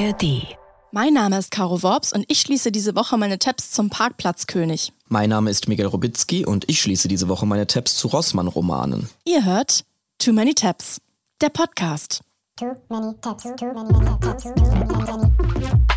ARD. Mein Name ist Caro Worps und ich schließe diese Woche meine Tabs zum Parkplatzkönig. Mein Name ist Miguel Robitzky und ich schließe diese Woche meine Tabs zu Rossmann-Romanen. Ihr hört Too Many Tabs, der Podcast. Too many tabs, too many, many tabs, too many, many.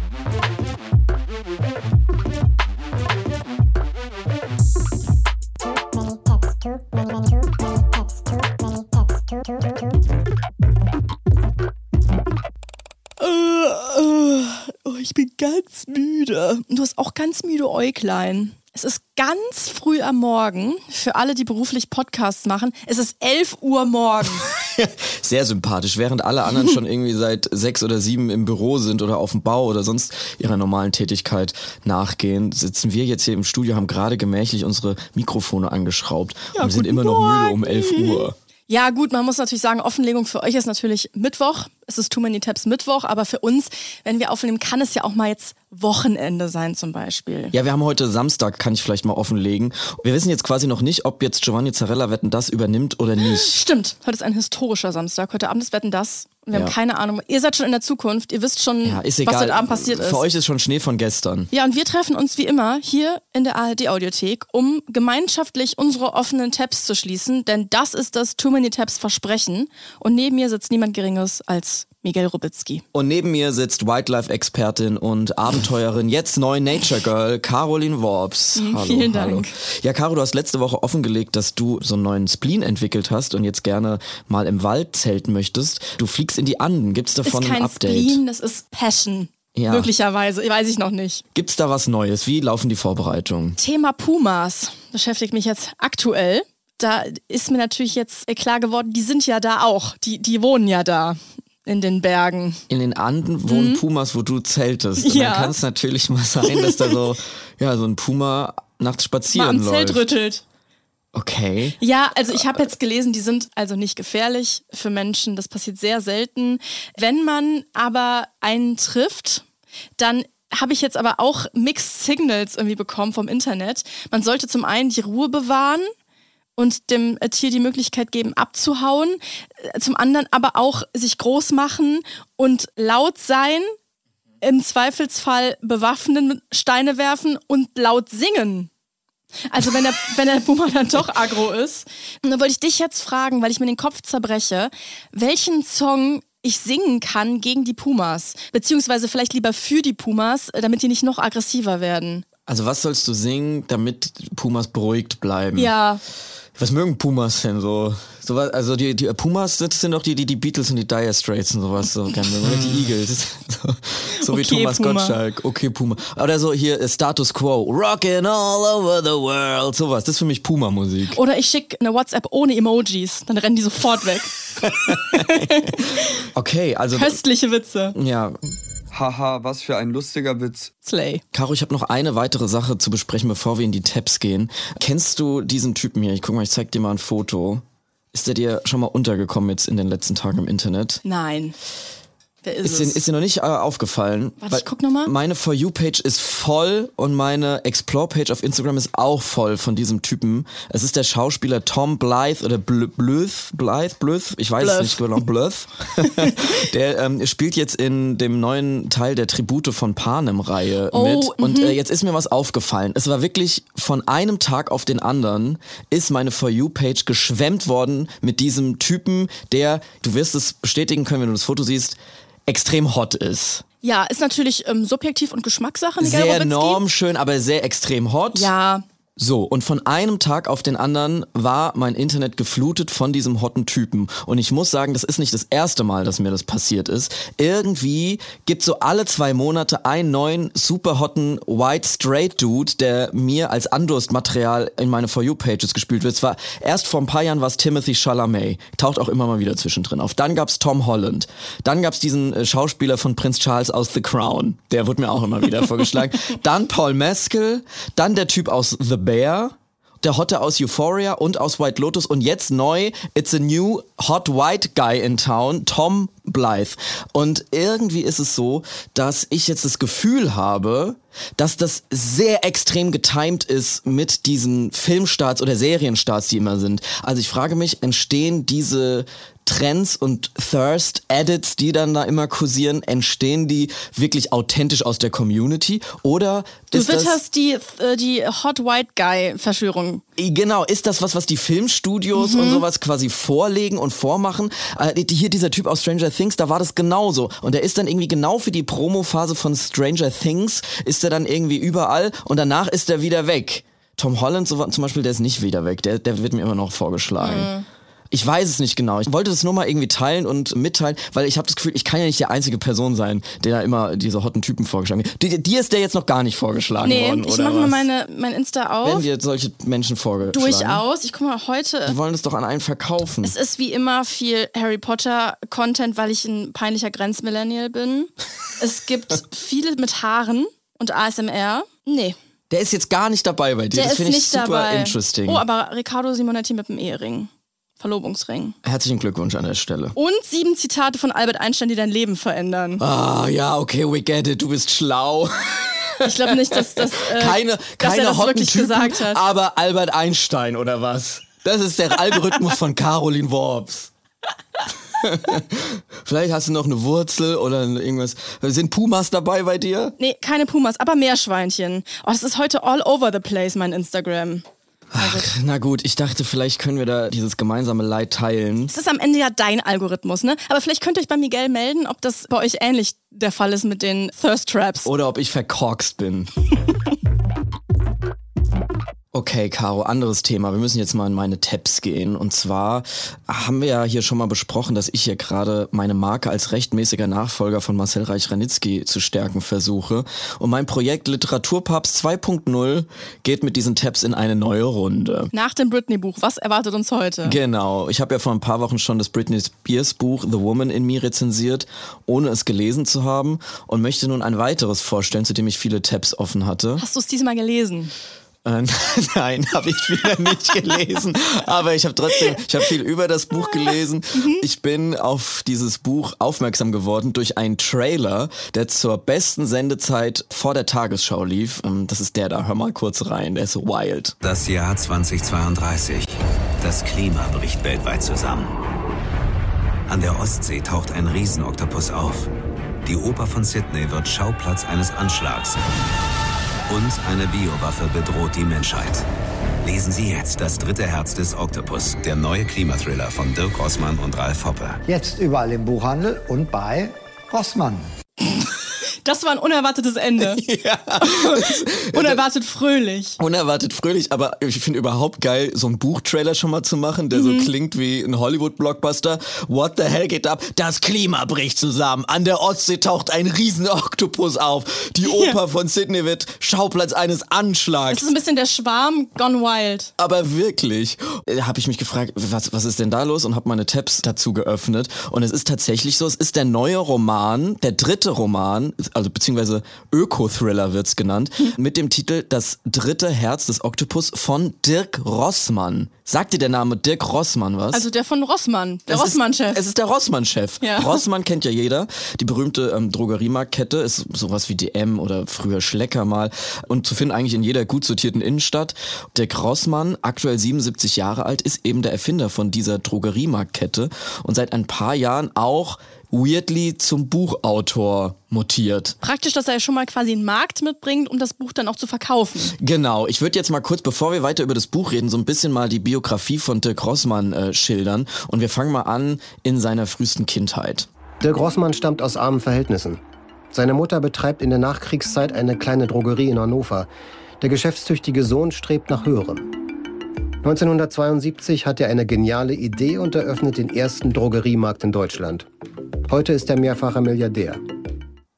Ganz müde. Und du hast auch ganz müde Äuglein. Es ist ganz früh am Morgen. Für alle, die beruflich Podcasts machen, es ist 11 Uhr morgens. Sehr sympathisch, während alle anderen schon irgendwie seit sechs oder sieben im Büro sind oder auf dem Bau oder sonst ihrer normalen Tätigkeit nachgehen, sitzen wir jetzt hier im Studio, haben gerade gemächlich unsere Mikrofone angeschraubt Ja, und sind immer noch müde um Morgen. 11 Uhr. Ja, gut, man muss natürlich sagen, Offenlegung für euch ist natürlich Mittwoch. Es ist Too Many Tabs Mittwoch, aber für uns, wenn wir aufnehmen, kann es ja auch mal jetzt Wochenende sein zum Beispiel. Ja, wir haben heute Samstag, kann ich vielleicht mal offenlegen. Wir wissen jetzt quasi noch nicht, ob jetzt Giovanni Zarella Wetten das übernimmt oder nicht. Stimmt, heute ist ein historischer Samstag. Heute Abend ist Wetten das. Wir Ja. haben keine Ahnung. Ihr seid schon in der Zukunft. Ihr wisst schon, Ja, was heute Abend passiert ist. Für euch ist schon Schnee von gestern. Ja, und wir treffen uns wie immer hier in der ARD-Audiothek, um gemeinschaftlich unsere offenen Tabs zu schließen, denn das ist das Too Many Tabs Versprechen. Und neben mir sitzt niemand Geringeres als Miguel Rubitzky. Und neben mir sitzt Wildlife-Expertin und Abenteuerin, jetzt neu Nature Girl, Caroline Worps. Hallo, vielen Dank. Hallo. Ja, Caro, du hast letzte Woche offengelegt, dass du so einen neuen Spleen entwickelt hast und jetzt gerne mal im Wald zelten möchtest. Du fliegst in die Anden. Gibt's davon ist kein ein Update? Spleen, das ist Passion. Ja. Möglicherweise, weiß ich noch nicht. Gibt's da was Neues? Wie laufen die Vorbereitungen? Thema Pumas beschäftigt mich jetzt aktuell. Da ist mir natürlich jetzt klar geworden, die sind ja da auch. Die, die wohnen ja da in den Bergen. In den Anden wohnen Pumas, wo du zeltest. Und Mhm. Ja. dann kann es natürlich mal sein, dass da so, ja, so ein Puma nachts Mal spazieren am läuft. Zelt rüttelt. Okay. Ja, also ich habe jetzt gelesen, die sind also nicht gefährlich für Menschen. Das passiert sehr selten. Wenn man aber einen trifft, dann habe ich jetzt aber auch Mixed Signals irgendwie bekommen vom Internet. Man sollte zum einen die Ruhe bewahren und dem äh, Tier die Möglichkeit geben, abzuhauen. Äh, Zum anderen aber auch sich groß machen und laut sein, im Zweifelsfall bewaffnen, Steine werfen und laut singen. Also wenn der, wenn der Puma dann doch aggro ist. Und dann wollte ich dich jetzt fragen, weil ich mir den Kopf zerbreche, welchen Song ich singen kann gegen die Pumas. Beziehungsweise vielleicht lieber für die Pumas, damit die nicht noch aggressiver werden. Also was sollst du singen, damit Pumas beruhigt bleiben? Ja, Was mögen Pumas denn so? so was, also die, die Pumas das sind doch die, die, die Beatles und die Dire Straits und sowas so gerne. Die Eagles. So, so wie Okay, Thomas Puma. Gottschalk. Okay, Puma. Oder so hier äh, Status Quo. Rockin' all over the world. Sowas. Das ist für mich Puma-Musik. oder ich schicke eine WhatsApp ohne Emojis, dann rennen die sofort weg. Okay, also. Köstliche Witze. Ja, Haha, was für ein lustiger Witz. Slay. Caro, ich habe noch eine weitere Sache zu besprechen, bevor wir in die Tabs gehen. Kennst du diesen Typen hier? Ich guck mal, ich zeig dir mal ein Foto. Ist der dir schon mal untergekommen jetzt in den letzten Tagen im Internet? Nein. Wer ist, Ist dir, ist dir noch nicht äh, aufgefallen? Warte, ich guck noch mal. Meine For You-Page ist voll und meine Explore-Page auf Instagram ist auch voll von diesem Typen. Es ist der Schauspieler Tom Blythe oder Bl Blythe, Blythe, Blythe, ich weiß Blythe. es nicht genau, Blythe. der ähm, spielt jetzt in dem neuen Teil der Tribute von Panem-Reihe Oh, mit. Und äh, jetzt ist mir was aufgefallen. Es war wirklich von einem Tag auf den anderen ist meine For You-Page geschwemmt worden mit diesem Typen, der, du wirst es bestätigen können, wenn du das Foto siehst, extrem hot ist. Ja, ist natürlich ähm, subjektiv und Geschmackssache. Miguel Sehr Robitzky. normschön, aber sehr extrem hot. Ja, So, und von einem Tag auf den anderen war mein Internet geflutet von diesem hotten Typen. Und ich muss sagen, das ist nicht das erste Mal, dass mir das passiert ist. Irgendwie gibt so alle zwei Monate einen neuen, super hotten, white straight Dude, der mir als Andurstmaterial in meine For You-Pages gespielt wird. Zwar erst vor ein paar Jahren war es Timothy Chalamet. Taucht auch immer mal wieder zwischendrin auf. Dann gab's Tom Holland. Dann gab's diesen äh, Schauspieler von Prinz Charles aus The Crown. Der wurde mir auch immer wieder vorgeschlagen. Dann Paul Mescal. Dann der Typ aus The Bear. Der Hotte aus Euphoria und aus White Lotus und jetzt neu, it's a new hot white guy in town, Tom Blythe. Und irgendwie ist es so, dass ich jetzt das Gefühl habe, dass das sehr extrem getimed ist mit diesen Filmstarts oder Serienstarts, die immer sind. Also ich frage mich, entstehen diese Trends und Thirst-Edits, die dann da immer kursieren, entstehen die wirklich authentisch aus der Community? Oder Du witterst die, äh, die Hot White Guy-Verschwörung. Genau, ist das was, was die Filmstudios und sowas quasi vorlegen und vormachen? Äh, hier dieser Typ aus Stranger Things, da war das genauso. Und der ist dann irgendwie genau für die Promophase von Stranger Things, ist er dann irgendwie überall und danach ist er wieder weg. Tom Holland so, zum Beispiel, der ist nicht wieder weg, der, der wird mir immer noch vorgeschlagen. Ich weiß es nicht genau. Ich wollte das nur mal irgendwie teilen und mitteilen, weil ich habe das Gefühl, ich kann ja nicht die einzige Person sein, der da immer diese hotten Typen vorgeschlagen wird. Dir, dir ist der jetzt noch gar nicht vorgeschlagen Nee, worden, ich oder mache mal meine, mein Insta Wenn auf. dir solche Menschen vorgeschlagen Durchaus. Ich guck mal heute. die wollen es doch an einen verkaufen. Es ist wie immer viel Harry Potter Content, weil ich ein peinlicher Grenzmillennial bin. Es gibt viele mit Haaren und ASMR. Nee, Der ist jetzt gar nicht dabei bei dir. der das ist finde ich nicht super dabei. interesting. Oh, aber Riccardo Simonetti mit dem Ehering. Verlobungsring. Herzlichen Glückwunsch an der Stelle. Und sieben Zitate von Albert Einstein, die dein Leben verändern. Ah, ja, okay, we get it. Du bist schlau. Ich glaube nicht, dass das, äh, Keine, dass keine das hotten wirklich Typen, gesagt hat. aber Albert Einstein oder was? Das ist der Algorithmus von Caroline Worps. Vielleicht hast du noch eine Wurzel oder irgendwas. Sind Pumas dabei bei dir? Nee, keine Pumas, aber Meerschweinchen. Oh, das ist heute all over the place, mein Instagram. Ach, na gut, ich dachte, vielleicht können wir da dieses gemeinsame Leid teilen. Das ist am Ende ja dein Algorithmus, ne? Aber vielleicht könnt ihr euch bei Miguel melden, ob das bei euch ähnlich der Fall ist mit den Thirst Traps. Oder ob ich verkorkst bin. Okay, Caro, anderes Thema. Wir müssen jetzt mal in meine Tabs gehen. Und zwar haben wir ja hier schon mal besprochen, dass ich hier gerade meine Marke als rechtmäßiger Nachfolger von Marcel Reich-Ranitzky zu stärken versuche. Und mein Projekt Literaturpapst 2.0 geht mit diesen Tabs in eine neue Runde. Nach dem Britney-Buch, was erwartet uns heute? Genau. Ich habe ja vor ein paar Wochen schon das Britney Spears Buch The Woman in Me rezensiert, ohne es gelesen zu haben und möchte nun ein weiteres vorstellen, zu dem ich viele Tabs offen hatte. Hast du es diesmal gelesen? Äh, nein, habe ich wieder nicht gelesen. Aber ich habe trotzdem, ich habe viel über das Buch gelesen. Ich bin auf dieses Buch aufmerksam geworden durch einen Trailer, der zur besten Sendezeit vor der Tagesschau lief. Ähm, Das ist der da. Hör mal kurz rein. Der ist so wild. Das Jahr 2032. Das Klima bricht weltweit zusammen. An der Ostsee taucht ein Riesenoktopus auf. Die Oper von Sydney wird Schauplatz eines Anschlags. Und eine Biowaffe bedroht die Menschheit. Lesen Sie jetzt Das dritte Herz des Oktopus, der neue Klimathriller von Dirk Rossmann und Ralf Hoppe. Jetzt überall im Buchhandel und bei Rossmann. Das war ein unerwartetes Ende. Unerwartet fröhlich. Unerwartet fröhlich, aber ich finde überhaupt geil, so einen Buchtrailer schon mal zu machen, der so klingt wie ein Hollywood-Blockbuster. What the hell geht ab? Das Klima bricht zusammen. An der Ostsee taucht ein riesen Oktopus auf. Die Oper von Sydney wird Schauplatz eines Anschlags. Das ist ein bisschen der Schwarm gone wild. Aber wirklich, habe ich mich gefragt, was, was ist denn da los und habe meine Tabs dazu geöffnet. Und es ist tatsächlich so, es ist der neue Roman, der dritte Roman, also beziehungsweise Öko-Thriller wird's genannt, mit dem Titel Das dritte Herz des Oktopus von Dirk Rossmann. Sagt dir der Name Dirk Rossmann was? Also der von Rossmann, der Rossmann-Chef. Es ist der Rossmann-Chef. Ja. Rossmann kennt ja jeder. Die berühmte ähm, Drogeriemarktkette ist sowas wie DM oder früher Schlecker mal und zu finden eigentlich in jeder gut sortierten Innenstadt. Der Rossmann, aktuell 77 Jahre alt, ist eben der Erfinder von dieser Drogeriemarktkette und seit ein paar Jahren auch weirdly zum Buchautor mutiert. Praktisch, dass er schon mal quasi einen Markt mitbringt, um das Buch dann auch zu verkaufen. Genau, ich würde jetzt mal kurz, bevor wir weiter über das Buch reden, so ein bisschen mal die Biografie von Dirk Rossmann äh, schildern. Und wir fangen mal an in seiner frühesten Kindheit. Dirk Rossmann stammt aus armen Verhältnissen. Seine Mutter betreibt in der Nachkriegszeit eine kleine Drogerie in Hannover. Der geschäftstüchtige Sohn strebt nach höherem. 1972 hat er eine geniale Idee und eröffnet den ersten Drogeriemarkt in Deutschland. Heute ist er mehrfacher Milliardär.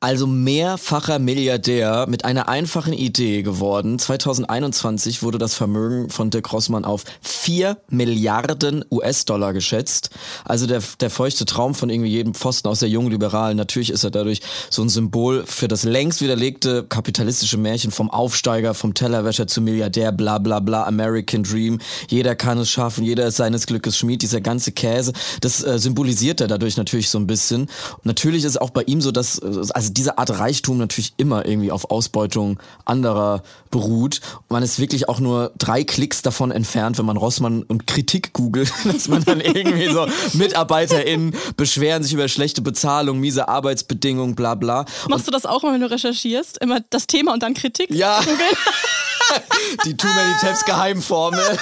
Also mehrfacher Milliardär mit einer einfachen Idee geworden. 2021 wurde das Vermögen von Dirk Rossmann auf 4 Milliarden US-Dollar geschätzt. Also der, der feuchte Traum von irgendwie jedem Pfosten aus der jungen Liberalen. Natürlich ist er dadurch so ein Symbol für das längst widerlegte kapitalistische Märchen vom Aufsteiger, vom Tellerwäscher zum Milliardär, bla bla bla, American Dream. Jeder kann es schaffen, jeder ist seines Glückes Schmied, dieser ganze Käse. Das äh, symbolisiert er dadurch natürlich so ein bisschen. Natürlich ist auch bei ihm so, dass, äh, also diese Art Reichtum natürlich immer irgendwie auf Ausbeutung anderer beruht. Man ist wirklich auch nur drei Klicks davon entfernt, wenn man Rossmann und Kritik googelt, dass man dann irgendwie so MitarbeiterInnen beschweren sich über schlechte Bezahlung, miese Arbeitsbedingungen, bla bla. Machst du das auch mal, wenn du recherchierst? Immer das Thema und dann Kritik? Ja. Die Too Many Tabs Geheimformel.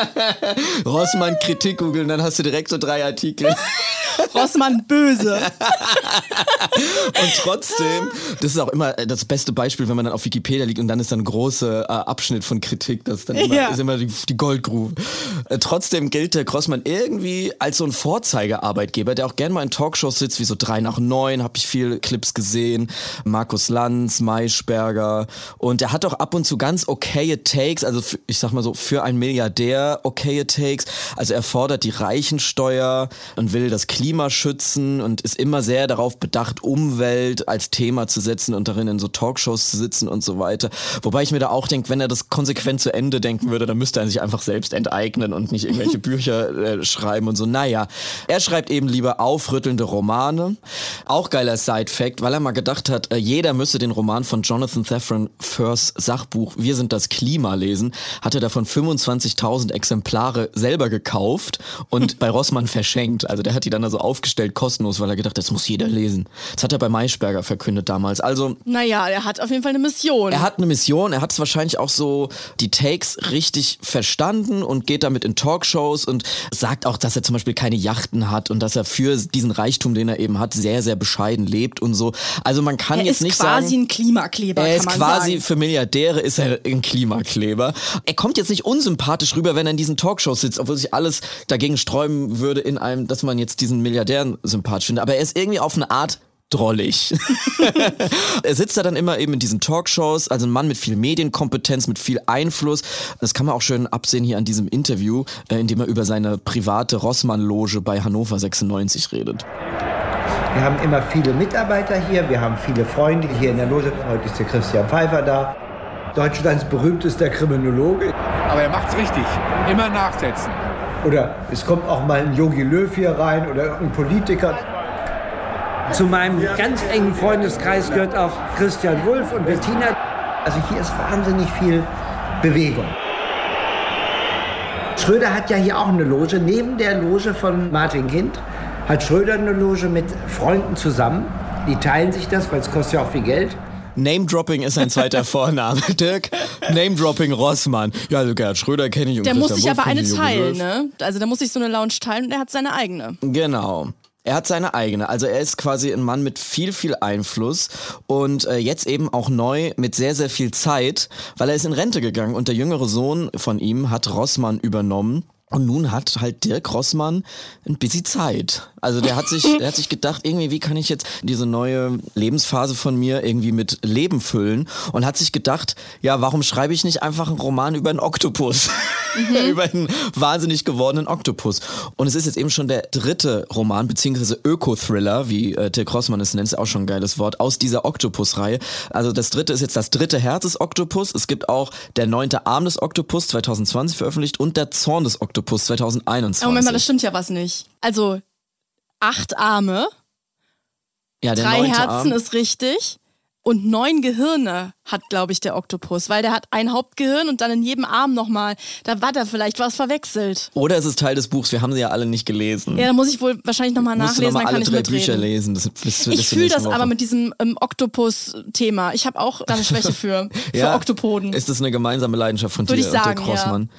Rossmann Kritik googeln, dann hast du direkt so drei Artikel. Rossmann böse. Und trotzdem, das ist auch immer das beste Beispiel, wenn man dann auf Wikipedia liegt und dann ist dann ein großer äh, Abschnitt von Kritik, das ist dann immer, Ja. ist immer die, die Goldgrube. Äh, trotzdem gilt der Grossmann irgendwie als so ein Vorzeigearbeitgeber, der auch gerne mal in Talkshows sitzt, wie so drei nach neun, habe ich viele Clips gesehen. Markus Lanz, Maischberger. Und er hat auch ab und zu ganz okaye Takes, also für, ich sag mal so, für einen Milliardär okaye Takes. Also er fordert die Reichensteuer und will das Klima schützen und ist immer sehr darauf bedacht, Umwelt als Thema zu setzen und darin in so Talkshows zu sitzen und so weiter. Wobei ich mir da auch denke, wenn er das konsequent zu Ende denken würde, dann müsste er sich einfach selbst enteignen und nicht irgendwelche Bücher äh, schreiben und so. Naja, er schreibt eben lieber aufrüttelnde Romane. Auch geiler Side-Fact, weil er mal gedacht hat, äh, jeder müsse den Roman von Jonathan Safran Foers Sachbuch Wir sind das Klima lesen, hat er davon 25.000 Exemplare selber gekauft und bei Rossmann verschenkt. Also der hat die dann also aufgestellt kostenlos, weil er gedacht, hat, das muss jeder lesen. Das hat er bei Maischberger verkündet damals. Also Naja, er hat auf jeden Fall eine Mission. er hat eine Mission, er hat es wahrscheinlich auch so die Takes richtig verstanden und geht damit in Talkshows und sagt auch, dass er zum Beispiel keine Yachten hat und dass er für diesen Reichtum, den er eben hat, sehr, sehr bescheiden lebt und so. Also man kann er jetzt ist nicht quasi sagen. ein Klimakleber, Er kann ist quasi sagen. für Milliardäre ist er ein Klimakleber. Er kommt jetzt nicht unsympathisch rüber, wenn er in diesen Talkshows sitzt, obwohl sich alles dagegen sträuben würde in einem, dass man jetzt diesen Milliardären sympathisch findet. Aber er ist irgendwie auf eine Art drollig. er sitzt da dann immer eben in diesen Talkshows, also ein Mann mit viel Medienkompetenz, mit viel Einfluss. Das kann man auch schön absehen hier an diesem Interview, äh, in dem er über seine private Rossmann-Loge bei Hannover 96 redet. Wir haben immer viele Mitarbeiter hier, wir haben viele Freunde hier in der Loge. Heute ist der Christian Pfeiffer da, Deutschlands berühmtester Kriminologe. Aber er macht's richtig. Immer nachsetzen. Oder es kommt auch mal ein Yogi Löw hier rein oder irgendein Politiker. Zu meinem ganz engen Freundeskreis gehört auch Christian Wulff und Bettina. Also hier ist wahnsinnig viel Bewegung. Schröder hat ja hier auch eine Loge. Neben der Loge von Martin Kind hat Schröder eine Loge mit Freunden zusammen. Die teilen sich das, weil es kostet ja auch viel Geld. Name-Dropping ist sein zweiter Vorname. Dirk, Name-Dropping Rossmann. Ja, also Gerhard Schröder kenne ich und Der muss Christian sich Wulff aber eine teilen, ne? Also der muss sich so eine Lounge teilen und er hat seine eigene. Genau. Er hat seine eigene. Also er ist quasi ein Mann mit viel, viel Einfluss und äh, jetzt eben auch neu mit sehr, sehr viel Zeit, weil er ist in Rente gegangen und der jüngere Sohn von ihm hat Rossmann übernommen. Und nun hat halt Dirk Rossmann ein bisschen Zeit. Also der hat sich, der hat sich gedacht, irgendwie, wie kann ich jetzt diese neue Lebensphase von mir irgendwie mit Leben füllen? Und hat sich gedacht, ja, warum schreibe ich nicht einfach einen Roman über einen Oktopus? über einen wahnsinnig gewordenen Oktopus. Und es ist jetzt eben schon der dritte Roman, beziehungsweise Öko-Thriller, wie äh, Dirk Rossmann es nennt, ist auch schon ein geiles Wort, aus dieser Oktopus-Reihe. Also das dritte ist jetzt das dritte Herz des Oktopus. Es gibt auch der neunte Arm des Oktopus 2020 veröffentlicht und der Zorn des Oktopus 2021. Aber Moment mal, das stimmt ja was nicht. Also acht Arme, ja, der drei Herzen Arm. ist richtig. Und neun Gehirne hat, glaube ich, der Oktopus, weil der hat ein Hauptgehirn und dann in jedem Arm nochmal. Da war da vielleicht was verwechselt. Oder es ist Teil des Buchs, wir haben sie ja alle nicht gelesen. Ja, da muss ich wohl wahrscheinlich nochmal nachlesen, noch mal dann alle kann ich drei. Bücher lesen. Das, bis, bis Ich fühle das aber Woche. mit diesem ähm, Oktopus-Thema. Ich habe auch da eine Schwäche für, für Ja, Oktopoden. Ist das eine gemeinsame Leidenschaft von Würde dir ich sagen, und Dirk Rossmann?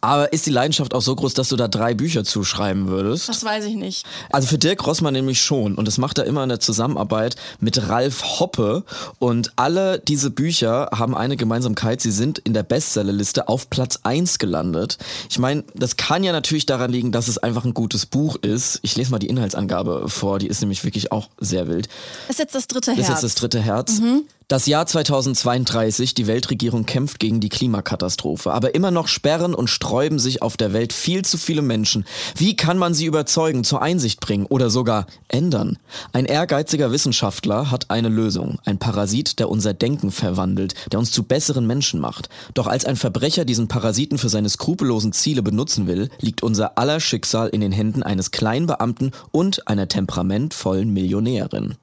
Aber ist die Leidenschaft auch so groß, dass du da drei Bücher zuschreiben würdest? Das weiß ich nicht. Also für Dirk Rossmann nämlich schon. Und das macht er immer in der Zusammenarbeit mit Ralf Hoppe. Und alle diese Bücher haben eine Gemeinsamkeit. Sie sind in der Bestsellerliste auf Platz 1 gelandet. Ich meine, das kann ja natürlich daran liegen, dass es einfach ein gutes Buch ist. Ich lese mal die Inhaltsangabe vor. Die ist nämlich wirklich auch sehr wild. Das ist jetzt das dritte Das ist Herz. jetzt das dritte Herz. Das Jahr 2032, die Weltregierung kämpft gegen die Klimakatastrophe. Aber immer noch sperren und sträuben sich auf der Welt viel zu viele Menschen. Wie kann man sie überzeugen, zur Einsicht bringen oder sogar ändern? Ein ehrgeiziger Wissenschaftler hat eine Lösung. Ein Parasit, der unser Denken verwandelt, der uns zu besseren Menschen macht. Doch als ein Verbrecher diesen Parasiten für seine skrupellosen Ziele benutzen will, liegt unser aller Schicksal in den Händen eines kleinen Beamten und einer temperamentvollen Millionärin.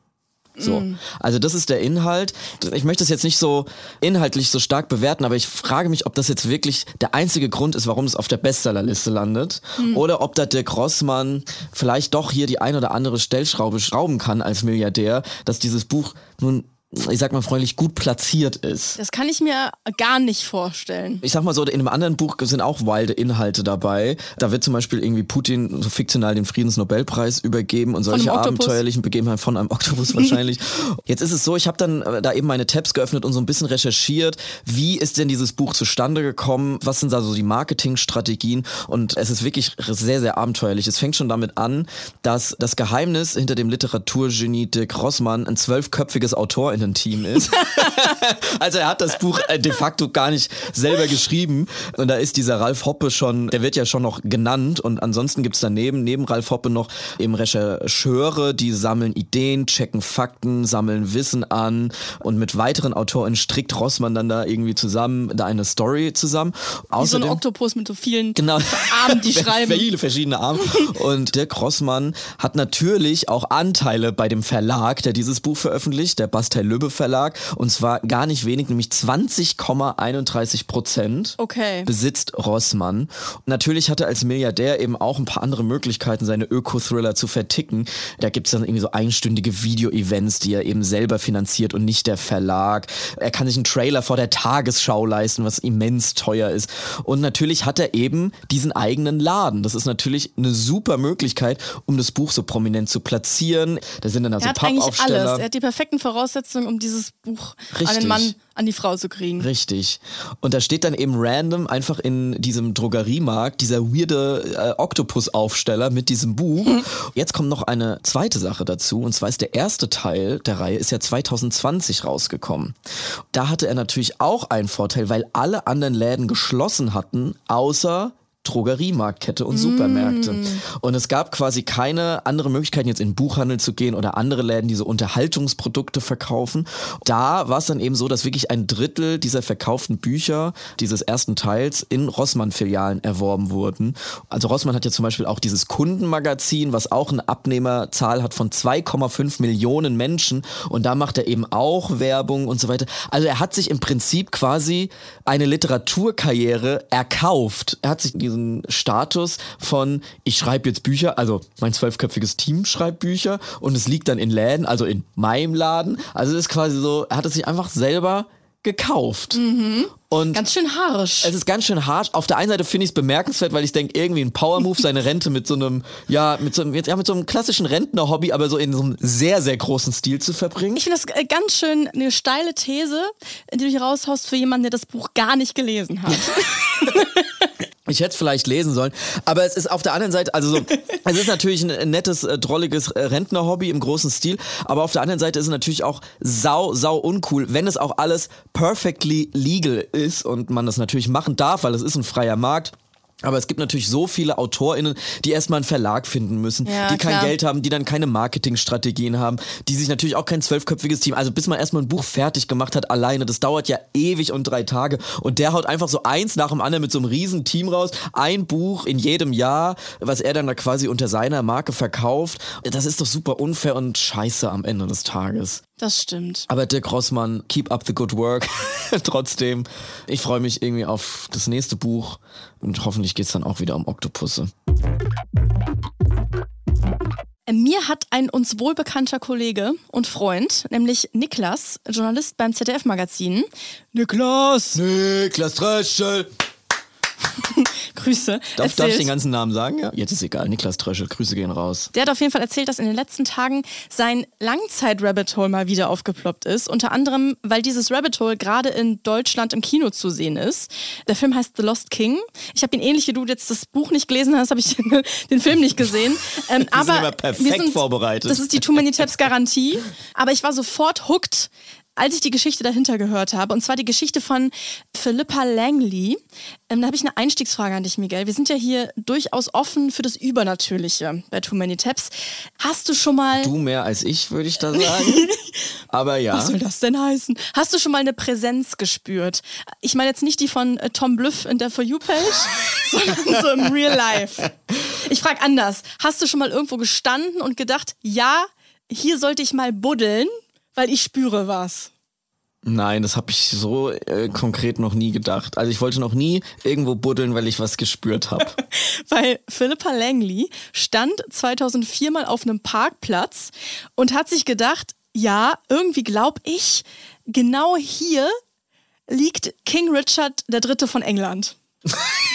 So. Mm. Also das ist der Inhalt. Ich möchte es jetzt nicht so inhaltlich so stark bewerten, aber ich frage mich, ob das jetzt wirklich der einzige Grund ist, warum es auf der Bestsellerliste landet. Mm. Oder ob da Dirk Rossmann vielleicht doch hier die ein oder andere Stellschraube schrauben kann als Milliardär, dass dieses Buch nun ich sag mal freundlich, gut platziert ist. Das kann ich mir gar nicht vorstellen. Ich sag mal so, in einem anderen Buch sind auch wilde Inhalte dabei. Da wird zum Beispiel irgendwie Putin so fiktional den Friedensnobelpreis übergeben und solche abenteuerlichen Begebenheiten von einem Oktopus wahrscheinlich. Jetzt ist es so, ich habe dann äh, da eben meine Tabs geöffnet und so ein bisschen recherchiert, wie ist denn dieses Buch zustande gekommen, was sind da so die Marketingstrategien und es ist wirklich sehr, sehr abenteuerlich. Es fängt schon damit an, dass das Geheimnis hinter dem Literaturgenie Dirk Rossmann ein zwölfköpfiges Autorinnen-Team ist. Also er hat das Buch äh, de facto gar nicht selber geschrieben. Und da ist dieser Ralf Hoppe schon, der wird ja schon noch genannt. Und ansonsten gibt's daneben, neben Ralf Hoppe noch eben Rechercheure, die sammeln Ideen, checken Fakten, sammeln Wissen an. Und mit weiteren Autoren strickt Rossmann dann da irgendwie zusammen, da eine Story zusammen. Wie so ein Oktopus mit so vielen Genau. Armen, die schreiben. Viele verschiedene Arme. Und Dirk Rossmann hat natürlich auch Anteile bei dem Verlag, der dieses Buch veröffentlicht, der Bastel Lübbe Verlag. Und zwar gar nicht wenig, nämlich 20,31 Prozent Okay. besitzt Rossmann. Und natürlich hat er als Milliardär eben auch ein paar andere Möglichkeiten, seine Öko-Thriller zu verticken. Da gibt es dann irgendwie so einstündige Video-Events, die er eben selber finanziert und nicht der Verlag. Er kann sich einen Trailer vor der Tagesschau leisten, was immens teuer ist. Und natürlich hat er eben diesen eigenen Laden. Das ist natürlich eine super Möglichkeit, um das Buch so prominent zu platzieren. Da sind dann also Er hat eigentlich Pappaufsteller. alles. Er hat die perfekten Voraussetzungen, um dieses Buch an Richtig. den Mann, an die Frau zu kriegen. Richtig. Und da steht dann eben random einfach in diesem Drogeriemarkt dieser weirde äh, Oktopus-Aufsteller mit diesem Buch. Jetzt kommt noch eine zweite Sache dazu. Und zwar ist der erste Teil der Reihe ist ja 2020 rausgekommen. Da hatte er natürlich auch einen Vorteil, weil alle anderen Läden geschlossen hatten, außer Drogeriemarktkette und Supermärkte. Und es gab quasi keine andere Möglichkeit, jetzt in den Buchhandel zu gehen oder andere Läden, die so Unterhaltungsprodukte verkaufen. Da war es dann eben so, dass wirklich ein Drittel dieser verkauften Bücher dieses ersten Teils in Rossmann-Filialen erworben wurden. Also Rossmann hat ja zum Beispiel auch dieses Kundenmagazin, was auch eine Abnehmerzahl hat von 2,5 Millionen Menschen. Und da macht er eben auch Werbung und so weiter. Also er hat sich im Prinzip quasi eine Literaturkarriere erkauft. Er hat sich diesen Status von, ich schreibe jetzt Bücher, also mein zwölfköpfiges Team schreibt Bücher und es liegt dann in Läden, also in meinem Laden. Also es ist quasi so, er hat es sich einfach selber gekauft. Und Ganz schön haarisch. es ist ganz schön hart. Auf der einen Seite finde ich es bemerkenswert, weil ich denke, irgendwie ein Power-Move, seine Rente mit so einem, ja, mit so einem, ja, mit so einem klassischen Rentner-Hobby, aber so in so einem sehr, sehr großen Stil zu verbringen. Ich finde das äh, ganz schön eine steile These, die du hier raushaust für jemanden, der das Buch gar nicht gelesen hat. Ich hätte es vielleicht lesen sollen, aber es ist auf der anderen Seite, also so, es ist natürlich ein nettes, äh, drolliges äh, Rentner-Hobby im großen Stil, aber auf der anderen Seite ist es natürlich auch sau, sau uncool, wenn es auch alles perfectly legal ist und man das natürlich machen darf, weil es ist ein freier Markt. Aber es gibt natürlich so viele AutorInnen, die erstmal einen Verlag finden müssen, Ja, die kein klar. Geld haben, die dann keine Marketingstrategien haben, die sich natürlich auch kein zwölfköpfiges Team, also bis man erstmal ein Buch fertig gemacht hat alleine, das dauert ja ewig und drei Tage und der haut einfach so eins nach dem anderen mit so einem riesen Team raus, ein Buch in jedem Jahr, was er dann da quasi unter seiner Marke verkauft. Das ist doch super unfair und scheiße am Ende des Tages. Das stimmt. Aber Dirk Rossmann, keep up the good work. Trotzdem, ich freue mich irgendwie auf das nächste Buch und hoffentlich geht's dann auch wieder um Oktopusse. Mir hat ein uns wohlbekannter Kollege und Freund, nämlich Niklas, Journalist beim ZDF-Magazin, Niklas, Niklas Tröschel. Grüße, Darf, darf ich den ganzen Namen sagen? Ja, jetzt ist egal. Niklas Tröschel, Grüße gehen raus. der hat auf jeden Fall erzählt, dass in den letzten Tagen sein Langzeit-Rabbit Hole mal wieder aufgeploppt ist. Unter anderem, weil dieses Rabbit Hole gerade in Deutschland im Kino zu sehen ist. Der Film heißt The Lost King. Ich habe ihn ähnlich wie du jetzt das Buch nicht gelesen hast, habe ich den, Film nicht gesehen. Ähm, Wir sind aber immer perfekt vorbereitet. Das ist die Too Many Tabs Garantie. Aber ich war sofort hooked, als ich die Geschichte dahinter gehört habe. Und zwar die Geschichte von Philippa Langley. Ähm, da habe ich eine Einstiegsfrage an dich, Miguel. Wir sind ja hier durchaus offen für das Übernatürliche bei Too Many Tabs. Hast du schon mal. Du mehr als ich, würde ich da sagen. Aber ja. Was soll das denn heißen? Hast du schon mal eine Präsenz gespürt? Ich meine jetzt nicht die von äh, Tom Blyth in der For You-Page, sondern so im Real Life. Ich frage anders. Hast du schon mal irgendwo gestanden und gedacht, ja, hier sollte ich mal buddeln, weil ich spüre was. Nein, das habe ich so äh, konkret noch nie gedacht. Also ich wollte noch nie irgendwo buddeln, weil ich was gespürt habe. Weil Philippa Langley stand 2004 mal auf einem Parkplatz und hat sich gedacht, ja, irgendwie glaube ich, genau hier liegt King Richard III. von England.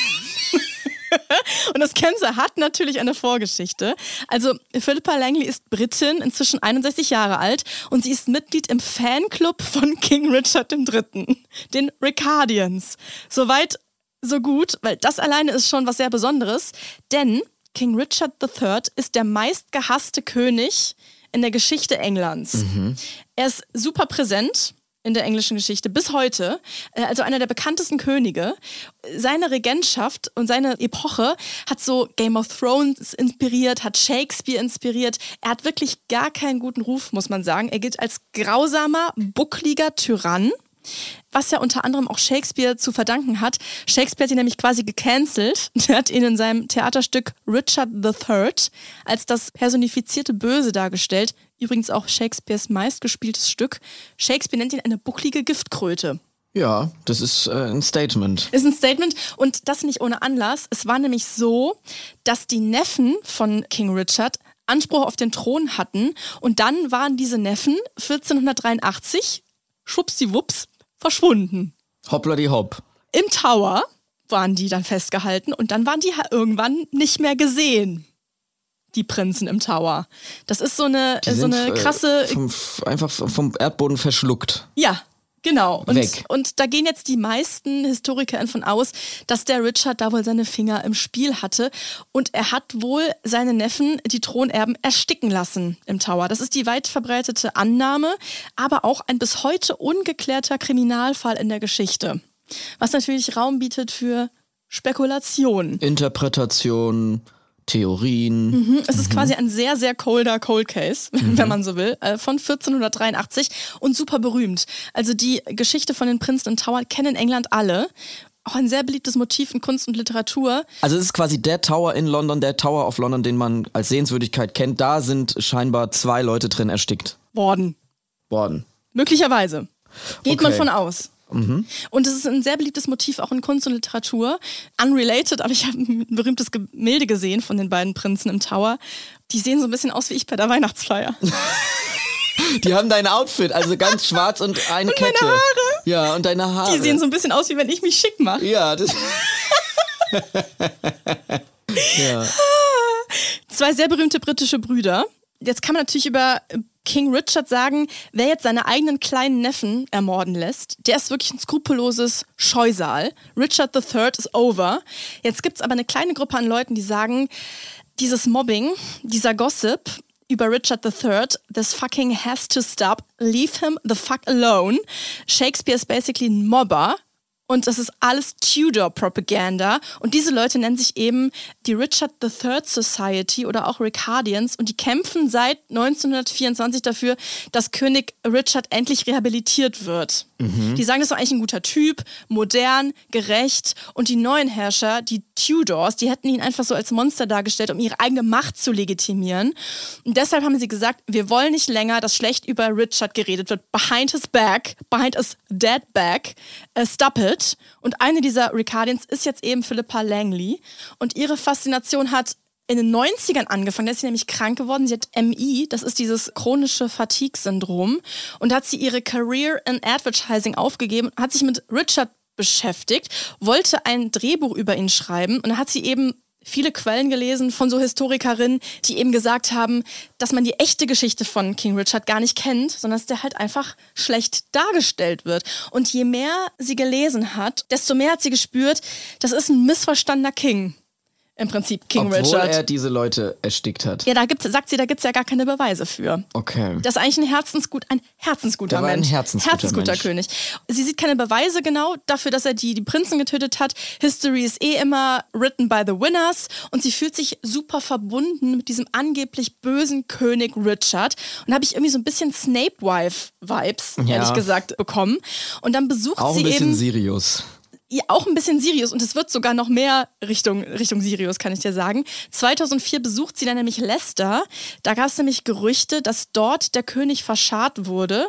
Und das Ganze hat natürlich eine Vorgeschichte. Also Philippa Langley ist Britin, inzwischen 61 Jahre alt und sie ist Mitglied im Fanclub von King Richard III., den Ricardians. Soweit, so gut, weil das alleine ist schon was sehr Besonderes, denn King Richard III ist der meistgehasste König in der Geschichte Englands. Er ist super präsent in der englischen Geschichte bis heute, äh, also einer der bekanntesten Könige. Seine Regentschaft und seine Epoche hat so Game of Thrones inspiriert, hat Shakespeare inspiriert. Er hat wirklich gar keinen guten Ruf, muss man sagen. Er gilt als grausamer, buckliger Tyrann. Was ja unter anderem auch Shakespeare zu verdanken hat. Shakespeare hat ihn nämlich quasi gecancelt. Er hat ihn in seinem Theaterstück Richard III als das personifizierte Böse dargestellt. Übrigens auch Shakespeares meistgespieltes Stück. Shakespeare nennt ihn eine bucklige Giftkröte. Ja, das ist äh, ein Statement. Ist ein Statement und das nicht ohne Anlass. Es war nämlich so, dass die Neffen von King Richard Anspruch auf den Thron hatten und dann waren diese Neffen 1483, schwuppsiwupps, verschwunden. Hoppla die hopp. Im Tower waren die dann festgehalten und dann waren die irgendwann nicht mehr gesehen. Die Prinzen im Tower. Das ist so eine, Die so sind, eine äh, krasse Vom, einfach vom Erdboden verschluckt. Ja, genau. Und, Weg. und da gehen jetzt die meisten Historiker von aus, dass der Richard da wohl seine Finger im Spiel hatte. Und er hat wohl seine Neffen, die Thronerben, ersticken lassen im Tower. Das ist die weit verbreitete Annahme, aber auch ein bis heute ungeklärter Kriminalfall in der Geschichte. Was natürlich Raum bietet für Spekulationen. Interpretation, Theorien. Mhm. Es ist quasi ein sehr, sehr colder Cold Case, wenn man so will, äh, von 1483 und super berühmt. Also die Geschichte von den Prinzen im Tower kennen in England alle. Auch ein sehr beliebtes Motiv in Kunst und Literatur. Also es ist quasi der Tower in London, der Tower of London, den man als Sehenswürdigkeit kennt. Da sind scheinbar zwei Leute drin erstickt Worden. worden. Möglicherweise. Geht man Okay. von aus. Und es ist ein sehr beliebtes Motiv auch in Kunst und Literatur. Unrelated, aber ich habe ein berühmtes Gemälde gesehen von den beiden Prinzen im Tower. Die sehen so ein bisschen aus wie ich bei der Weihnachtsfeier. Die haben dein Outfit, also ganz schwarz und eine Und meine Kette. Haare. Ja, und deine Haare. Die sehen so ein bisschen aus, wie wenn ich mich schick mache. Ja, das. ja. Zwei sehr berühmte britische Brüder. Jetzt kann man natürlich über King Richard sagen, wer jetzt seine eigenen kleinen Neffen ermorden lässt, der ist wirklich ein skrupelloses Scheusal. Richard III ist over. Jetzt gibt es aber eine kleine Gruppe an Leuten, die sagen, dieses Mobbing, dieser Gossip über Richard III, this fucking has to stop, leave him the fuck alone. Shakespeare ist basically ein Mobber. Und das ist alles Tudor-Propaganda. Und diese Leute nennen sich eben die Richard III Society oder auch Ricardians. Und die kämpfen seit 1924 dafür, dass König Richard endlich rehabilitiert wird. Die sagen, das ist doch eigentlich ein guter Typ, modern, gerecht. Und die neuen Herrscher, die Tudors, die hätten ihn einfach so als Monster dargestellt, um ihre eigene Macht zu legitimieren. Und deshalb haben sie gesagt, wir wollen nicht länger, dass schlecht über Richard geredet wird. Behind his back, behind his dead back, uh, stop it. Und eine dieser Ricardians ist jetzt eben Philippa Langley. Und ihre Faszination hat in den 90ern angefangen, da ist sie nämlich krank geworden. Sie hat MI, das ist dieses chronische Fatigue-Syndrom. Und da hat sie ihre Career in Advertising aufgegeben, hat sich mit Richard beschäftigt, wollte ein Drehbuch über ihn schreiben und hat sie eben viele Quellen gelesen von so Historikerinnen, die eben gesagt haben, dass man die echte Geschichte von King Richard gar nicht kennt, sondern dass der halt einfach schlecht dargestellt wird. Und je mehr sie gelesen hat, desto mehr hat sie gespürt, das ist ein missverstandener King. Im Prinzip King Obwohl Richard. er diese Leute erstickt hat. Ja, da gibt, sagt sie, da gibt es ja gar keine Beweise für. Okay. Das ist eigentlich ein Herzensgut, ein herzensguter Der war ein Mensch. herzensguter Mensch. König. Sie sieht keine Beweise genau dafür, dass er die, die Prinzen getötet hat. History ist eh immer written by the winners und sie fühlt sich super verbunden mit diesem angeblich bösen König Richard. Und da habe ich irgendwie so ein bisschen Snape-Wife-Vibes, Ja. ehrlich gesagt, bekommen. Und dann besucht Auch sie ein bisschen eben. Sirius. Ja, auch ein bisschen Sirius und es wird sogar noch mehr Richtung, Richtung Sirius, kann ich dir sagen. 2004 besucht sie dann nämlich Leicester. Da gab es nämlich Gerüchte, dass dort der König verscharrt wurde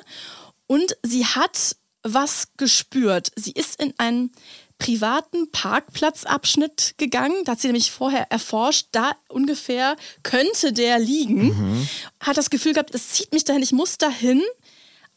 und sie hat was gespürt. Sie ist in einen privaten Parkplatzabschnitt gegangen. Da hat sie nämlich vorher erforscht, da ungefähr könnte der liegen. Hat das Gefühl gehabt, es zieht mich dahin, ich muss dahin.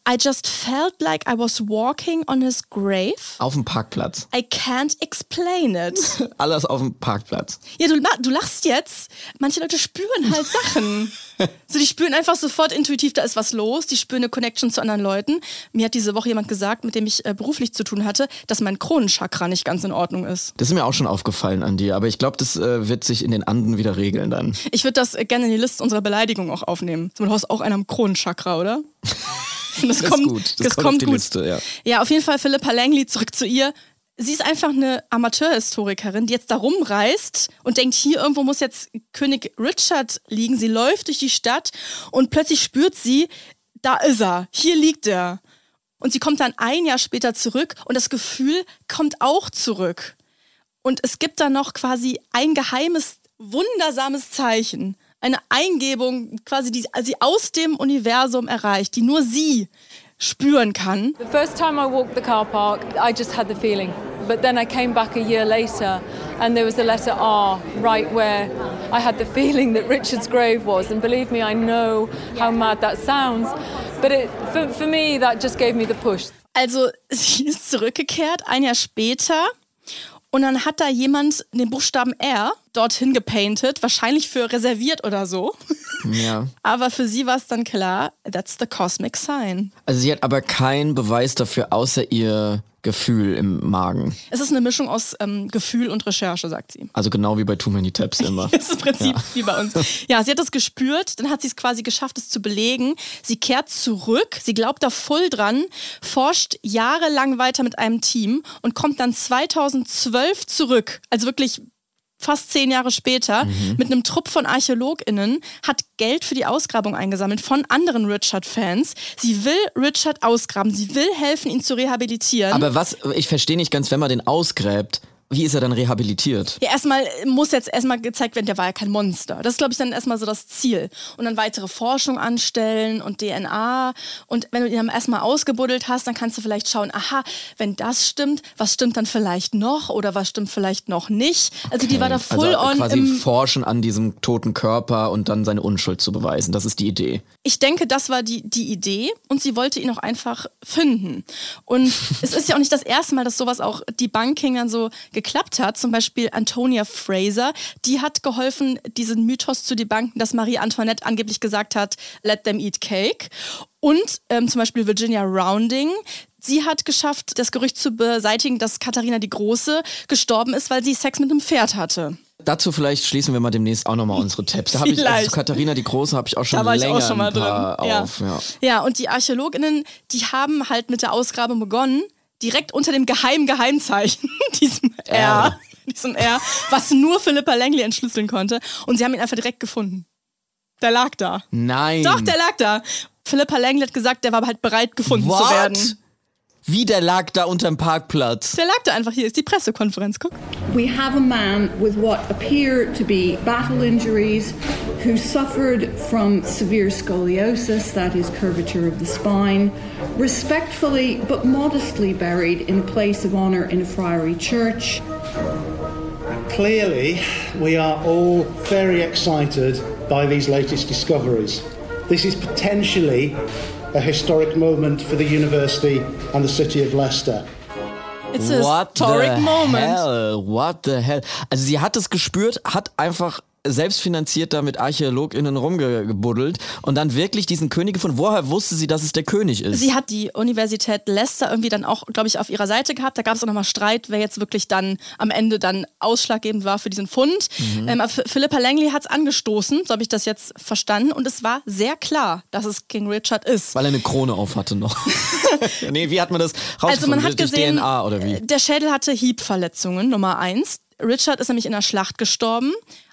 I just felt like I was walking on his grave. Auf dem Parkplatz. I can't explain it. Alles auf dem Parkplatz. Ja, du, du lachst jetzt. Manche Leute spüren halt Sachen. so, die spüren einfach sofort intuitiv, da ist was los. Die spüren eine Connection zu anderen Leuten. Mir hat diese Woche jemand gesagt, mit dem ich äh, beruflich zu tun hatte, dass mein Kronenchakra nicht ganz in Ordnung ist. Das ist mir auch schon aufgefallen an dir, aber ich glaube, das äh, wird sich in den Anden wieder regeln dann. Ich würde das äh, gerne in die Liste unserer Beleidigungen auch aufnehmen. Du hast auch einen am Kronenchakra, oder? Das, kommt gut. Das Das, kommt kommt gut. Liste, ja. ja, auf jeden Fall Philippa Langley zurück zu ihr. Sie ist einfach eine Amateurhistorikerin, die jetzt da rumreist und denkt, hier irgendwo muss jetzt König Richard liegen. Sie läuft durch die Stadt und plötzlich spürt sie, da ist er, hier liegt er. Und sie kommt dann ein Jahr später zurück und das Gefühl kommt auch zurück. Und es gibt da noch quasi ein geheimes, wundersames Zeichen. Eine Eingebung, quasi, die sie aus dem Universum erreicht, die nur sie spüren kann. The first time I walked the car park, I just had the feeling. But then I came back a year later and there was the letter R right where I had the feeling that Richard's grave was. And believe me, I know how mad that sounds. But it, for, for me, that just gave me the push. Also sie ist zurückgekehrt, ein Jahr später. Und dann hat da jemand den Buchstaben R dorthin gepainted, wahrscheinlich für reserviert oder so. Ja. Aber für sie war es dann klar, that's the cosmic sign. Also sie hat aber keinen Beweis dafür, außer ihr Gefühl im Magen. Es ist eine Mischung aus ähm, Gefühl und Recherche, sagt sie. Also genau wie bei Too Many Tabs immer. Das ist im Prinzip wie bei uns. Ja, sie hat das gespürt, dann hat sie es quasi geschafft, es zu belegen. Sie kehrt zurück, sie glaubt da voll dran, forscht jahrelang weiter mit einem Team und kommt dann 2012 zurück. Also wirklich fast zehn Jahre später mit einem Trupp von ArchäologInnen, hat Geld für die Ausgrabung eingesammelt von anderen Richard-Fans. Sie will Richard ausgraben, sie will helfen, ihn zu rehabilitieren. Aber was, ich verstehe nicht ganz, wenn man den ausgräbt, wie ist er dann rehabilitiert? Ja, erstmal muss jetzt erstmal gezeigt werden, der war ja kein Monster. Das ist, glaube ich, dann erstmal so das Ziel. Und dann weitere Forschung anstellen und DNA. Und wenn du ihn dann erstmal ausgebuddelt hast, dann kannst du vielleicht schauen, aha, wenn das stimmt, was stimmt dann vielleicht noch oder was stimmt vielleicht noch nicht. Also die war da full also on quasi im. forschen an diesem toten Körper und dann seine Unschuld zu beweisen. Das ist die Idee. Ich denke, das war die, die Idee und sie wollte ihn auch einfach finden. Und es ist ja auch nicht das erste Mal, dass sowas auch Debunking dann so geklappt hat. Zum Beispiel Antonia Fraser, die hat geholfen, diesen Mythos zu debunken, dass Marie Antoinette angeblich gesagt hat, let them eat cake. Und ähm, zum Beispiel Virginia Rounding, Sie hat geschafft, das Gerücht zu beseitigen, dass Katharina die Große gestorben ist, weil sie Sex mit einem Pferd hatte. Dazu vielleicht schließen wir mal demnächst auch nochmal unsere Tabs. Da habe ich, also Katharina die Große habe ich auch schon da war ich länger auch schon mal ein paar drin. auf. Ja. Ja, und die ArchäologInnen, die haben halt mit der Ausgrabung begonnen, direkt unter dem geheimen Geheimzeichen, diesem R, diesem R, was nur Philippa Langley entschlüsseln konnte. Und sie haben ihn einfach direkt gefunden. Der lag da. Nein. Doch, der lag da. Philippa Langley hat gesagt, der war halt bereit, gefunden What? zu werden. Wie der lag da unterm Parkplatz. Der lag da einfach. Hier ist die Pressekonferenz. Guck. We have a man with what appear to be battle injuries who suffered from severe scoliosis, that is, curvature of the spine, respectfully but modestly buried in a place of honour in a friary church. Clearly, we are all very excited by these latest discoveries. This is potentially a historic moment for the university and the city of Leicester. It's a What historic the moment. hell? What the hell? Also sie hat es gespürt, hat einfach selbstfinanziert da mit ArchäologInnen rumgebuddelt und dann wirklich diesen König gefunden. Woher wusste sie, dass es der König ist? Sie hat die Universität Leicester irgendwie dann auch, glaube ich, auf ihrer Seite gehabt. Da gab es auch nochmal Streit, wer jetzt wirklich dann am Ende dann ausschlaggebend war für diesen Fund. Mhm. Ähm, Philippa Langley hat es angestoßen, so habe ich das jetzt verstanden. Und es war sehr klar, dass es King Richard ist. Weil er eine Krone auf hatte noch. nee, wie hat man das rausgefunden? Also man hat Durch gesehen, DNA oder wie? der Schädel hatte Hiebverletzungen, Nummer eins. Richard ist nämlich in der Schlacht gestorben.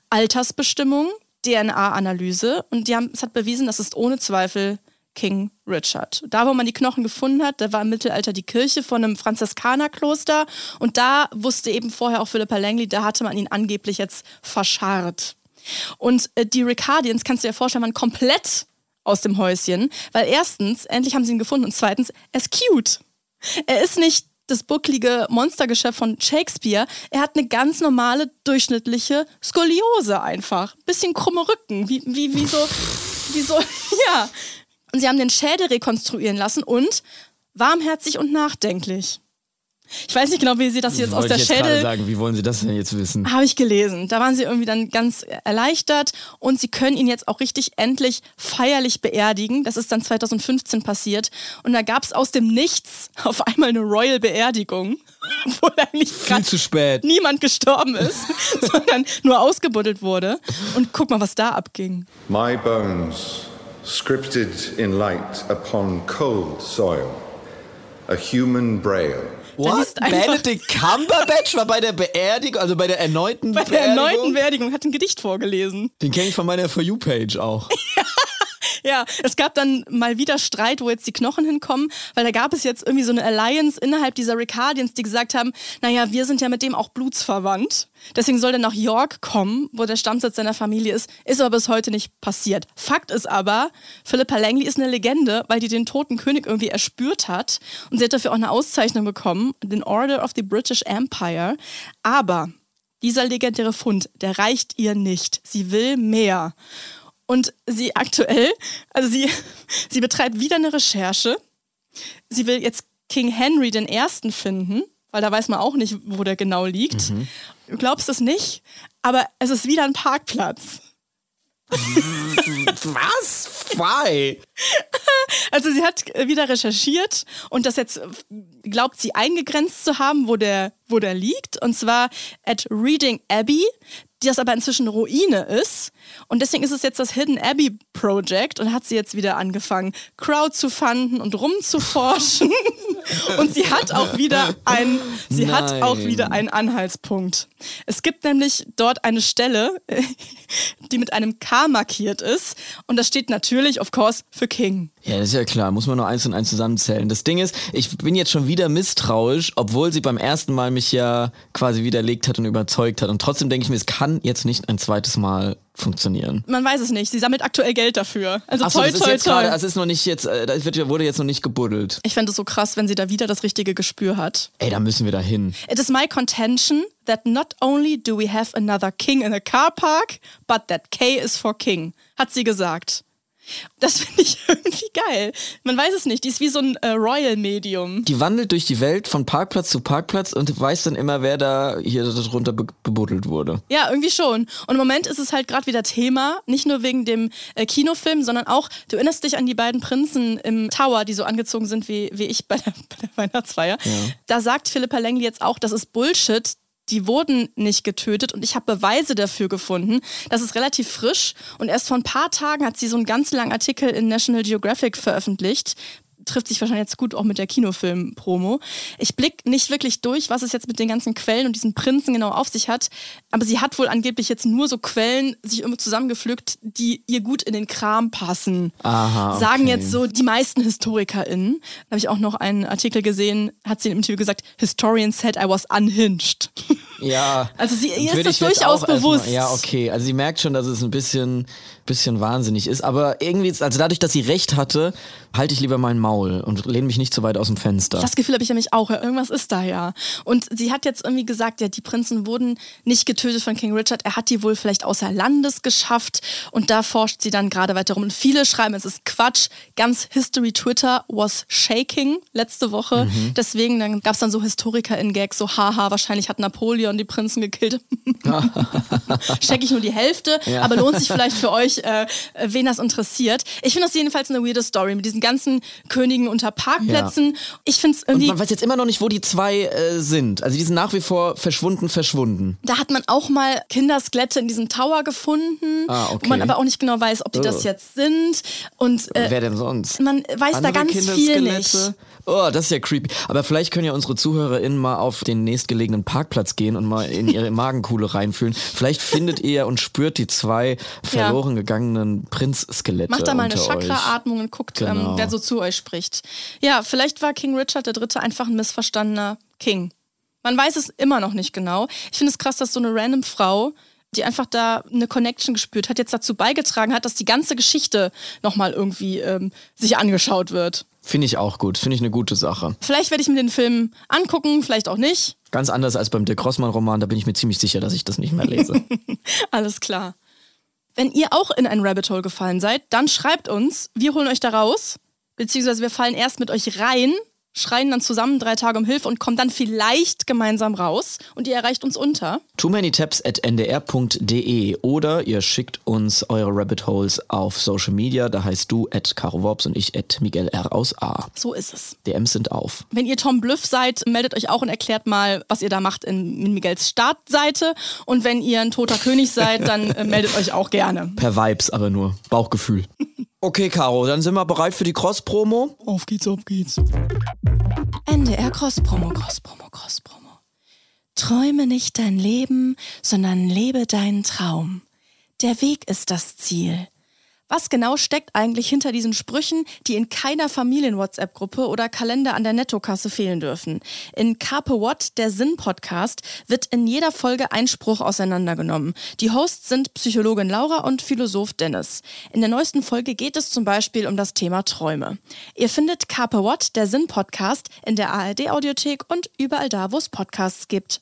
Altersbestimmung, DNA-Analyse und die haben, es hat bewiesen, das ist ohne Zweifel King Richard. Da, wo man die Knochen gefunden hat, da war im Mittelalter die Kirche von einem Franziskanerkloster und da wusste eben vorher auch Philippa Langley, da hatte man ihn angeblich jetzt verscharrt. Und äh, die Ricardians, kannst du dir vorstellen, waren komplett aus dem Häuschen, weil erstens, endlich haben sie ihn gefunden und zweitens, er ist cute. Er ist nicht das bucklige Monstergeschäft von Shakespeare. Er hat eine ganz normale, durchschnittliche Skoliose einfach. Bisschen krumme Rücken, wie, wie, wie so, wie so, ja. Und sie haben den Schädel rekonstruieren lassen und warmherzig und nachdenklich. Ich weiß nicht genau, wie sie das jetzt aus Wollte der ich jetzt gerade Schädel. sagen, wie wollen Sie das denn jetzt wissen? Habe ich gelesen. Da waren sie irgendwie dann ganz erleichtert und sie können ihn jetzt auch richtig endlich feierlich beerdigen. Das ist dann 2015 passiert. Und da gab es aus dem Nichts auf einmal eine Royal-Beerdigung, obwohl eigentlich Viel zu spät. niemand gestorben ist, sondern nur ausgebuddelt wurde. Und guck mal, was da abging. My bones, scripted in light upon cold soil, a human braille. What? Benedict Cumberbatch war bei der Beerdigung, also bei der erneuten Bei der Beerdigung? erneuten Beerdigung hat ein Gedicht vorgelesen. Den kenne ich von meiner For You-Page auch. Ja, es gab dann mal wieder Streit, wo jetzt die Knochen hinkommen, weil da gab es jetzt irgendwie so eine Alliance innerhalb dieser Ricardians, die gesagt haben, naja, wir sind ja mit dem auch blutsverwandt. Deswegen soll der nach York kommen, wo der Stammsitz seiner Familie ist. Ist aber bis heute nicht passiert. Fakt ist aber, Philippa Langley ist eine Legende, weil die den toten König irgendwie erspürt hat. Und sie hat dafür auch eine Auszeichnung bekommen, den Order of the British Empire. Aber dieser legendäre Fund, der reicht ihr nicht. Sie will mehr. Und sie aktuell, also sie, sie betreibt wieder eine Recherche. Sie will jetzt King Henry den Ersten finden, weil da weiß man auch nicht, wo der genau liegt. Du glaubst es nicht, aber es ist wieder ein Parkplatz. Was? Why? Also sie hat äh, wieder recherchiert und das jetzt äh, glaubt sie eingegrenzt zu haben, wo der, wo der liegt. Und zwar at Reading Abbey, die das aber inzwischen Ruine ist. Und deswegen ist es jetzt das Hidden Abbey Project und hat sie jetzt wieder angefangen, Crowd zu fanden und rumzuforschen. und sie hat auch wieder ein, sie hat Nein. auch wieder einen Anhaltspunkt. Es gibt nämlich dort eine Stelle, die mit einem K markiert ist. Und das steht natürlich, of course, für King. Ja, das ist ja klar, muss man nur eins und eins zusammenzählen. Das Ding ist, ich bin jetzt schon wieder misstrauisch, obwohl sie beim ersten Mal mich ja quasi widerlegt hat und überzeugt hat. Und trotzdem denke ich mir, es kann jetzt nicht ein zweites Mal funktionieren. Man weiß es nicht. Sie sammelt aktuell Geld dafür. Also Achso, toll, das ist toll, jetzt toll. gerade, also es ist noch nicht jetzt, äh, das wird, wurde jetzt noch nicht gebuddelt. ich fände es so krass, wenn sie da wieder das richtige Gespür hat. Ey, da müssen wir da hin. It is my contention that not only do we have another king in a car park, but that K is for king, hat sie gesagt. Das finde ich irgendwie geil. Man weiß es nicht. Die ist wie so ein äh, Royal-Medium. Die wandelt durch die Welt von Parkplatz zu Parkplatz und weiß dann immer, wer da hier drunter be bebuddelt wurde. Ja, irgendwie schon. Und im Moment ist es halt gerade wieder Thema, nicht nur wegen dem äh, Kinofilm, sondern auch, du erinnerst dich an die beiden Prinzen im Tower, die so angezogen sind wie, wie ich bei der, bei der Weihnachtsfeier. Da sagt Philippa Langley jetzt auch, das ist Bullshit. Die wurden nicht getötet und ich habe Beweise dafür gefunden. Das ist relativ frisch und erst vor ein paar Tagen hat sie so einen ganz langen Artikel in National Geographic veröffentlicht. Trifft sich wahrscheinlich jetzt gut auch mit der Kinofilm-Promo. Ich blick nicht wirklich durch, was es jetzt mit den ganzen Quellen und diesen Prinzen genau auf sich hat. Aber sie hat wohl angeblich jetzt nur so Quellen sich immer zusammengepflückt, die ihr gut in den Kram passen. Aha, okay. Sagen jetzt so die meisten HistorikerInnen. Da habe ich auch noch einen Artikel gesehen, hat sie im Interview gesagt, Historian said I was unhinged. Ja. Also sie- ihr ist das durchaus auch erstmal- bewusst. Ja, okay. Also sie merkt schon, dass es ein bisschen, bisschen wahnsinnig ist. Aber irgendwie, also dadurch, dass sie recht hatte, halte ich lieber mein Maul und lehne mich nicht zu weit aus dem Fenster. Das Gefühl habe ich nämlich auch. Ja, irgendwas ist da ja. Und sie hat jetzt irgendwie gesagt, ja, die Prinzen wurden nicht getötet von King Richard. Er hat die wohl vielleicht außer Landes geschafft. Und da forscht sie dann gerade weiter rum. Und viele schreiben, es ist Quatsch. Ganz History Twitter was shaking letzte Woche. Mhm. Deswegen dann gab es dann so Historiker in Gags, so haha, wahrscheinlich hat Napoleon die Prinzen gekillt. Check ich nur die Hälfte, Ja. aber lohnt sich vielleicht für euch, äh, äh, wen das interessiert. Ich finde das jedenfalls eine weirde Story mit diesen diesen ganzen Königen unter Parkplätzen. Ich finde es Und irgendwie. man weiß jetzt immer noch nicht, wo die zwei äh, sind. Also die sind nach wie vor verschwunden, verschwunden. Da hat man auch mal Kinderskelette in diesem Tower gefunden, Ah, okay. wo man aber auch nicht genau weiß, ob die das Oh. jetzt sind. Und äh, Wer denn sonst? man weiß da Andere ganz viel nicht. Oh, das ist ja creepy. Aber vielleicht können ja unsere ZuhörerInnen mal auf den nächstgelegenen Parkplatz gehen und mal in ihre Magenkuhle reinfühlen. Vielleicht findet ihr und spürt die zwei verloren gegangenen Prinzskelette. Macht da mal eine. Chakra-Atmung und guckt, Genau. ähm, wer so zu euch spricht. Ja, vielleicht war King Richard III. einfach ein missverstandener King. Man weiß es immer noch nicht genau. Ich finde es krass, dass so eine random Frau, die einfach da eine Connection gespürt hat, jetzt dazu beigetragen hat, dass die ganze Geschichte nochmal irgendwie ähm, sich angeschaut wird. Finde ich auch gut. Finde ich eine gute Sache. Vielleicht werde ich mir den Film angucken, vielleicht auch nicht. Ganz anders als beim Dirk Rossmann-Roman. Da bin ich mir ziemlich sicher, dass ich das nicht mehr lese. Alles klar. Wenn ihr auch in ein Rabbit Hole gefallen seid, dann schreibt uns. Wir holen euch da raus. Beziehungsweise wir fallen erst mit euch rein, schreien dann zusammen drei Tage um Hilfe und kommen dann vielleicht gemeinsam raus. Und ihr erreicht uns unter. Too many tabs at ndr.de oder ihr schickt uns eure Rabbit Holes auf Social Media. Da heißt du at Caro Worps und ich at Miguel R aus A. So ist es. DMs sind auf. Wenn ihr Tom Bluff seid, meldet euch auch und erklärt mal, was ihr da macht in, in Miguels Startseite. Und wenn ihr ein toter König seid, dann äh, meldet euch auch gerne. Per Vibes aber nur. Bauchgefühl. Okay, Caro, dann sind wir bereit für die Cross-Promo. Auf geht's, auf geht's. NDR Cross-Promo, Cross-Promo, Cross-Promo. Träume nicht dein Leben, sondern lebe deinen Traum. Der Weg ist das Ziel. Was genau steckt eigentlich hinter diesen Sprüchen, die in keiner Familien-WhatsApp-Gruppe oder Kalender an der Nettokasse fehlen dürfen? In Carpe What, der Sinn-Podcast, wird in jeder Folge ein Spruch auseinandergenommen. Die Hosts sind Psychologin Laura und Philosoph Dennis. In der neuesten Folge geht es zum Beispiel um das Thema Träume. Ihr findet Carpe What, der Sinn-Podcast, in der ARD-Audiothek und überall da, wo es Podcasts gibt.